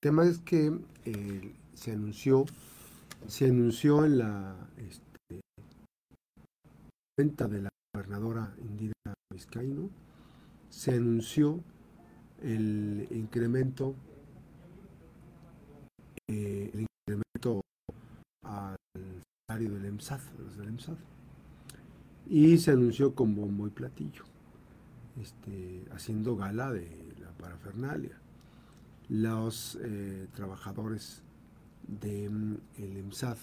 tema es que eh, se anunció, se anunció en la este, cuenta de la gobernadora Indira Vizcaíno, se anunció el incremento, eh, el incremento al salario del EMSAD, del EMSAD, y se anunció con bombo y platillo, este, haciendo gala de la parafernalia. Los eh, trabajadores del de, EMSAD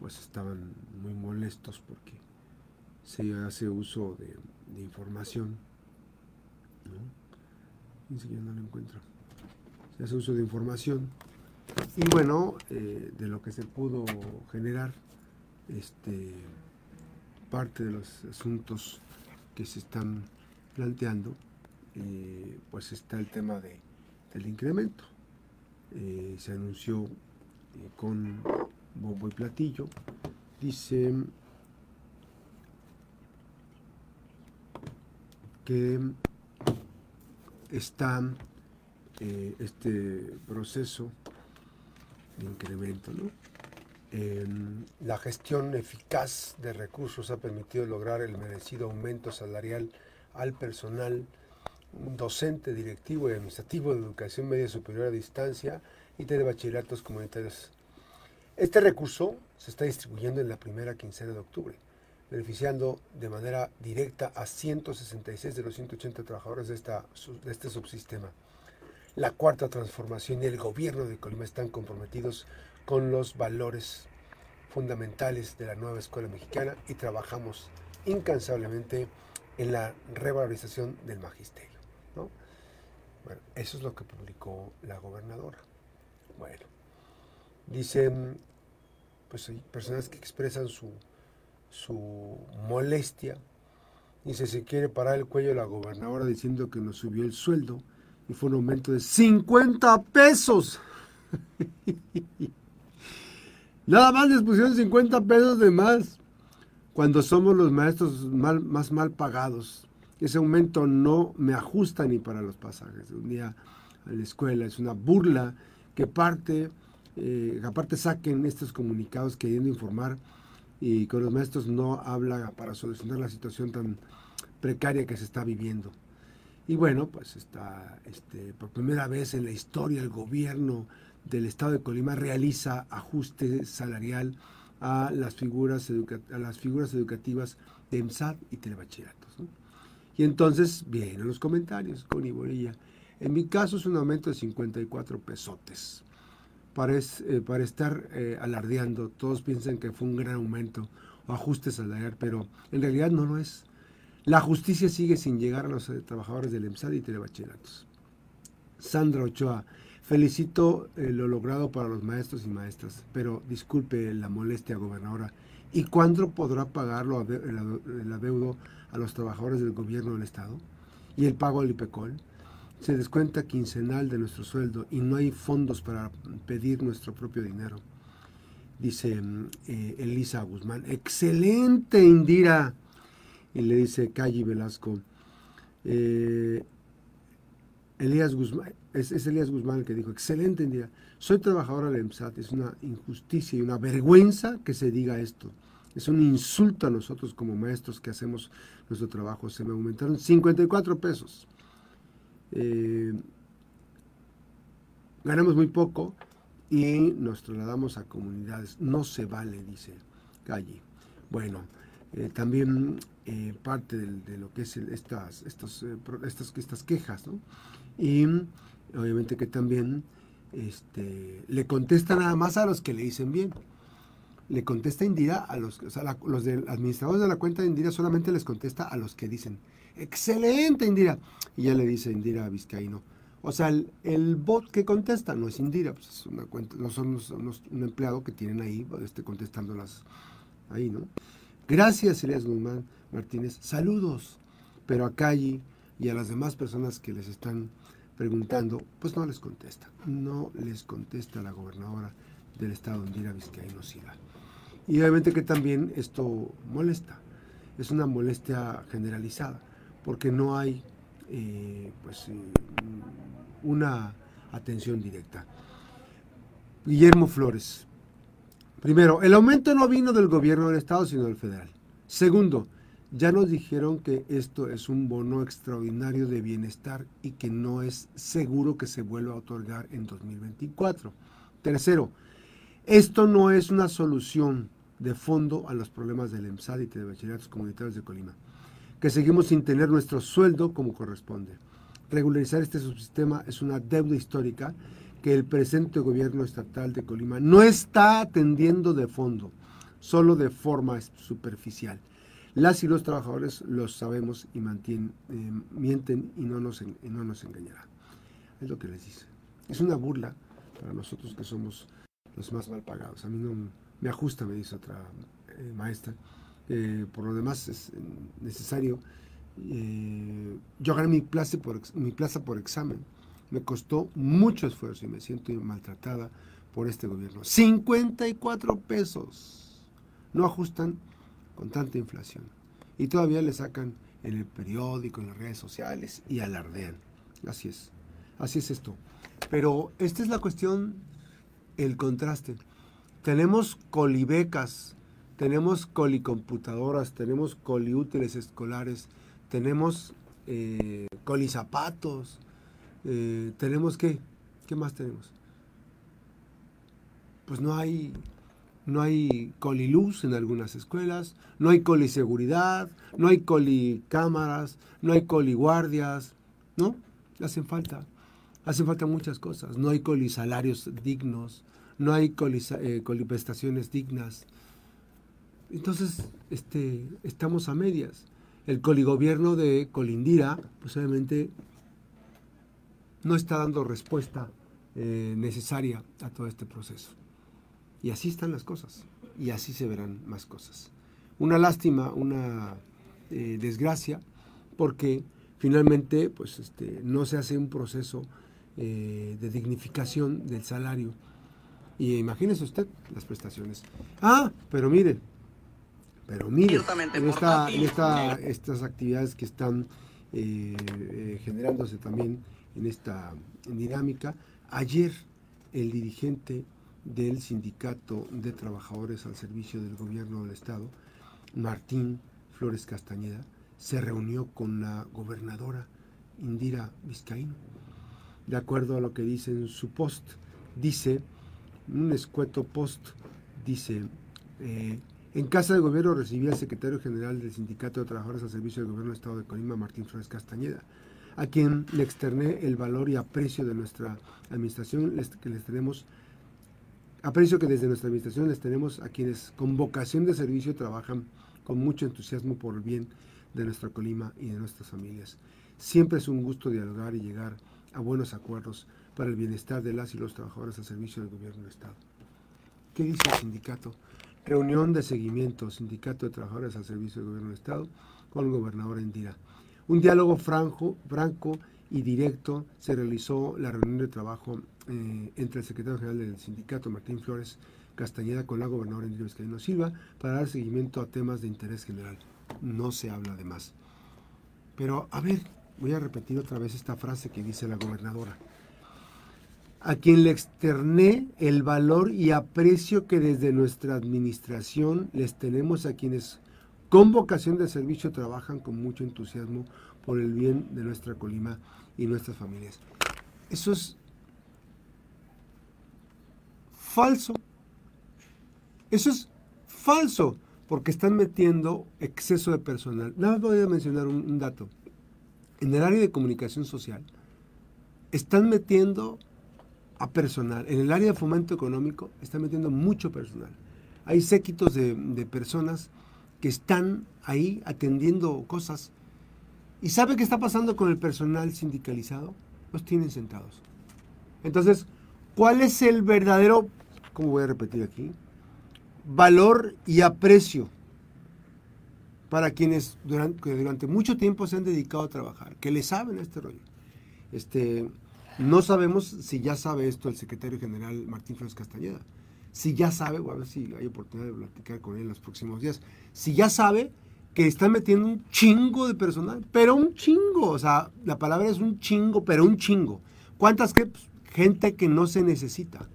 pues estaban muy molestos porque se hace uso de, información ¿no? No lo encuentro. Se hace uso de información. Y bueno, eh, de lo que se pudo generar, este, parte de los asuntos que se están planteando, eh, pues está el tema de, del incremento. Eh, se anunció eh, con bombo y platillo. Dice que está eh, este proceso de incremento. ¿no? la gestión eficaz de recursos ha permitido lograr el merecido aumento salarial al personal docente, directivo y administrativo de educación media superior a distancia y de bachilleratos comunitarios. Este recurso se está distribuyendo en la primera quincena de octubre beneficiando de manera directa a 166 de los 180 trabajadores de, esta, de este subsistema. La cuarta transformación y el gobierno de Colima están comprometidos con los valores fundamentales de la nueva escuela mexicana y trabajamos incansablemente en la revalorización del magisterio. Bueno, eso es lo que publicó la gobernadora. Bueno, dicen, pues hay personas que expresan su su molestia. Dice, se quiere parar el cuello la gobernadora diciendo que nos subió el sueldo y fue un aumento de 50 pesos. Nada más les pusieron 50 pesos de más cuando somos los maestros más mal pagados. Ese aumento no me ajusta ni para los pasajes. Un día a la escuela es una burla que parte, eh, aparte saquen estos comunicados queriendo informar y con los maestros no habla para solucionar la situación tan precaria que se está viviendo. Y bueno, pues está este, por primera vez en la historia el gobierno del estado de Colima realiza ajuste salarial a las figuras, a las figuras educativas de EMSAD y telebachilleratos. Y entonces vienen los comentarios con Iborilla. En mi caso es un aumento de 54 pesotes para, eh, para estar eh, alardeando. Todos piensan que fue un gran aumento o ajuste salarial, pero en realidad no lo es. La justicia sigue sin llegar a los eh, trabajadores del EMSAD y telebachilleratos. Sandra Ochoa, felicito lo logrado para los maestros y maestras, pero disculpe la molestia, gobernadora. ¿Y cuándo podrá pagarlo el adeudo a los trabajadores del gobierno del Estado? ¿Y el pago al IPECOL? se descuenta quincenal de nuestro sueldo y no hay fondos para pedir nuestro propio dinero. Dice eh, Elisa Guzmán, excelente Indira. Y le dice Calle Velasco, eh, Elías Guzmán, es, Elías Guzmán el que dijo, excelente Indira, soy trabajadora del EMSAT, es una injusticia y una vergüenza que se diga esto. Es un insulto a nosotros como maestros que hacemos nuestro trabajo. Se me aumentaron 54 pesos. Eh, ganamos muy poco y nos trasladamos a comunidades. No se vale, dice Calle. Bueno, eh, también eh, parte de, lo que es estas, estos, estas, estas quejas, ¿no? Y obviamente que también este, le contesta nada más a los que le dicen bien. Le contesta Indira a los, los administradores de la cuenta de Indira solamente les contesta a los que dicen excelente Indira. Y ya le dice Indira Vizcaíno. O sea, el, bot que contesta no es Indira, pues es una cuenta, no son, un empleado que tienen ahí este, contestándolas ahí, ¿no? Gracias, Elías Guzmán Martínez. Saludos. Pero a Calle y a las demás personas que les están preguntando, pues no les contesta. No les contesta la gobernadora del estado, Indira Vizcaíno Sida. Y obviamente que también esto molesta. Es una molestia generalizada porque no hay eh, pues, eh, una atención directa. Guillermo Flores. Primero, el aumento no vino del gobierno del Estado, sino del federal. Segundo, ya nos dijeron que esto es un bono extraordinario de bienestar y que no es seguro que se vuelva a otorgar en 2024. Tercero, esto no es una solución de fondo a los problemas del EMSAD y de bachilleratos comunitarios de Colima, que seguimos sin tener nuestro sueldo como corresponde. Regularizar este subsistema es una deuda histórica que el presente gobierno estatal de Colima no está atendiendo de fondo, solo de forma superficial. Las y los trabajadores los sabemos y mantienen, eh, mienten y no, nos, no nos engañarán. Es lo que les dice. Es una burla para nosotros que somos los más mal pagados. A mí no me ajusta, me dice otra eh, maestra. Eh, por lo demás es necesario. yo gané mi plaza, por, mi plaza por examen. Me costó mucho esfuerzo y me siento maltratada por este gobierno. 54 pesos. No ajustan con tanta inflación. Y todavía le sacan en el periódico, en las redes sociales y alardean. Así es. Así es esto. Pero esta es la cuestión, el contraste. Tenemos colibecas, tenemos colicomputadoras, tenemos coliútiles escolares, tenemos eh, colizapatos, eh, tenemos qué, ¿qué más tenemos? Pues no hay no hay coliluz en algunas escuelas, no hay coliseguridad, no hay colicámaras, no hay coliguardias, ¿no? Hacen falta, hacen falta muchas cosas, no hay colisalarios dignos, no hay eh, coliprestaciones dignas. Entonces, este, estamos a medias. El coligobierno de Colindira, pues obviamente, no está dando respuesta eh, necesaria a todo este proceso. Y así están las cosas. Y así se verán más cosas. Una lástima, una eh, desgracia, porque finalmente pues, este, no se hace un proceso eh, de dignificación del salario. Y imagínese usted las prestaciones. Ah, pero mire, pero mire, en, esta, en esta, estas actividades que están generándose también en esta dinámica, ayer el dirigente del Sindicato de Trabajadores al Servicio del Gobierno del Estado, Martín Flores Castañeda, se reunió con la gobernadora Indira Vizcaíno. De acuerdo a lo que dice en su post, dice, un escueto post, dice, eh, en casa de gobierno recibí al secretario general del Sindicato de Trabajadores al Servicio del Gobierno del Estado de Colima, Martín Flores Castañeda, a quien le externé el valor y aprecio de nuestra administración que les tenemos Aprecio que desde nuestra administración les tenemos a quienes con vocación de servicio trabajan con mucho entusiasmo por el bien de nuestra Colima y de nuestras familias. Siempre es un gusto dialogar y llegar a buenos acuerdos para el bienestar de las y los trabajadores al servicio del gobierno del Estado. ¿Qué dice el sindicato? Reunión de seguimiento, Sindicato de Trabajadores al Servicio del Gobierno del Estado, con el gobernador Endira. Un diálogo franco, franco y directo se realizó la reunión de trabajo eh, entre el secretario general del sindicato, Martín Flores Castañeda, con la gobernadora Enrique Vizcaíno Silva, para dar seguimiento a temas de interés general. No se habla de más. Pero, a ver, voy a repetir otra vez esta frase que dice la gobernadora. A quien le externé el valor y aprecio que desde nuestra administración les tenemos a quienes con vocación de servicio trabajan con mucho entusiasmo por el bien de nuestra Colima y nuestras familias. Eso es falso. Eso es falso, porque están metiendo exceso de personal. Nada más voy a mencionar un, dato. En el área de comunicación social, están metiendo a personal. En el área de fomento económico, están metiendo mucho personal. Hay séquitos de, personas que están ahí atendiendo cosas. ¿Y sabe qué está pasando con el personal sindicalizado? Los tienen sentados. Entonces, ¿cuál es el verdadero, como voy a repetir aquí? Valor y aprecio para quienes durante, mucho tiempo se han dedicado a trabajar, que le saben a este rollo. Este, no sabemos si ya sabe esto el secretario general Martín Flores Castañeda si ya sabe, o a ver si hay oportunidad de platicar con él en los próximos días, si ya sabe que están metiendo un chingo de personal, pero un chingo, o sea, la palabra es un chingo, pero un chingo. ¿Cuántas pues, gente que no se necesita?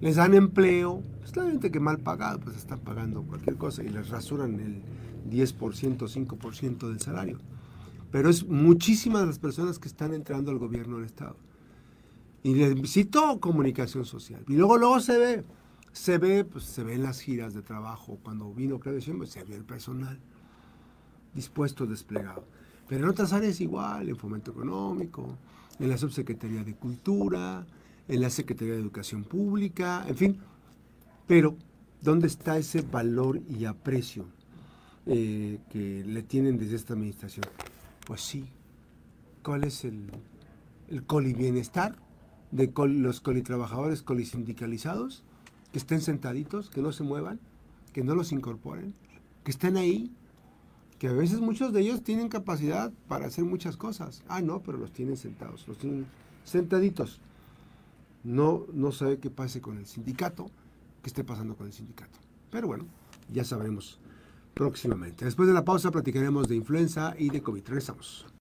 les dan empleo, pues claramente que mal pagado, pues están pagando cualquier cosa y les rasuran el 10%, 5% del salario. Pero es muchísimas las personas que están entrando al gobierno del Estado. Y necesito comunicación social. Y luego, luego se ve, se ve, pues se ve en las giras de trabajo. Cuando vino Claudio Sheinbaum, se ve el personal dispuesto, desplegado. Pero en otras áreas igual, en fomento económico, en la subsecretaría de Cultura, en la Secretaría de Educación Pública, en fin. Pero, ¿dónde está ese valor y aprecio eh, que le tienen desde esta administración? Pues sí. ¿Cuál es el, el colibienestar de los colitrabajadores colisindicalizados? Que estén sentaditos, que no se muevan, que no los incorporen, que estén ahí, que a veces muchos de ellos tienen capacidad para hacer muchas cosas. Ah, no, pero los tienen sentados, los tienen sentaditos. No, no sabe qué pase con el sindicato, qué esté pasando con el sindicato. Pero bueno, ya sabremos próximamente. Después de la pausa platicaremos de influenza y de COVID. Regresamos.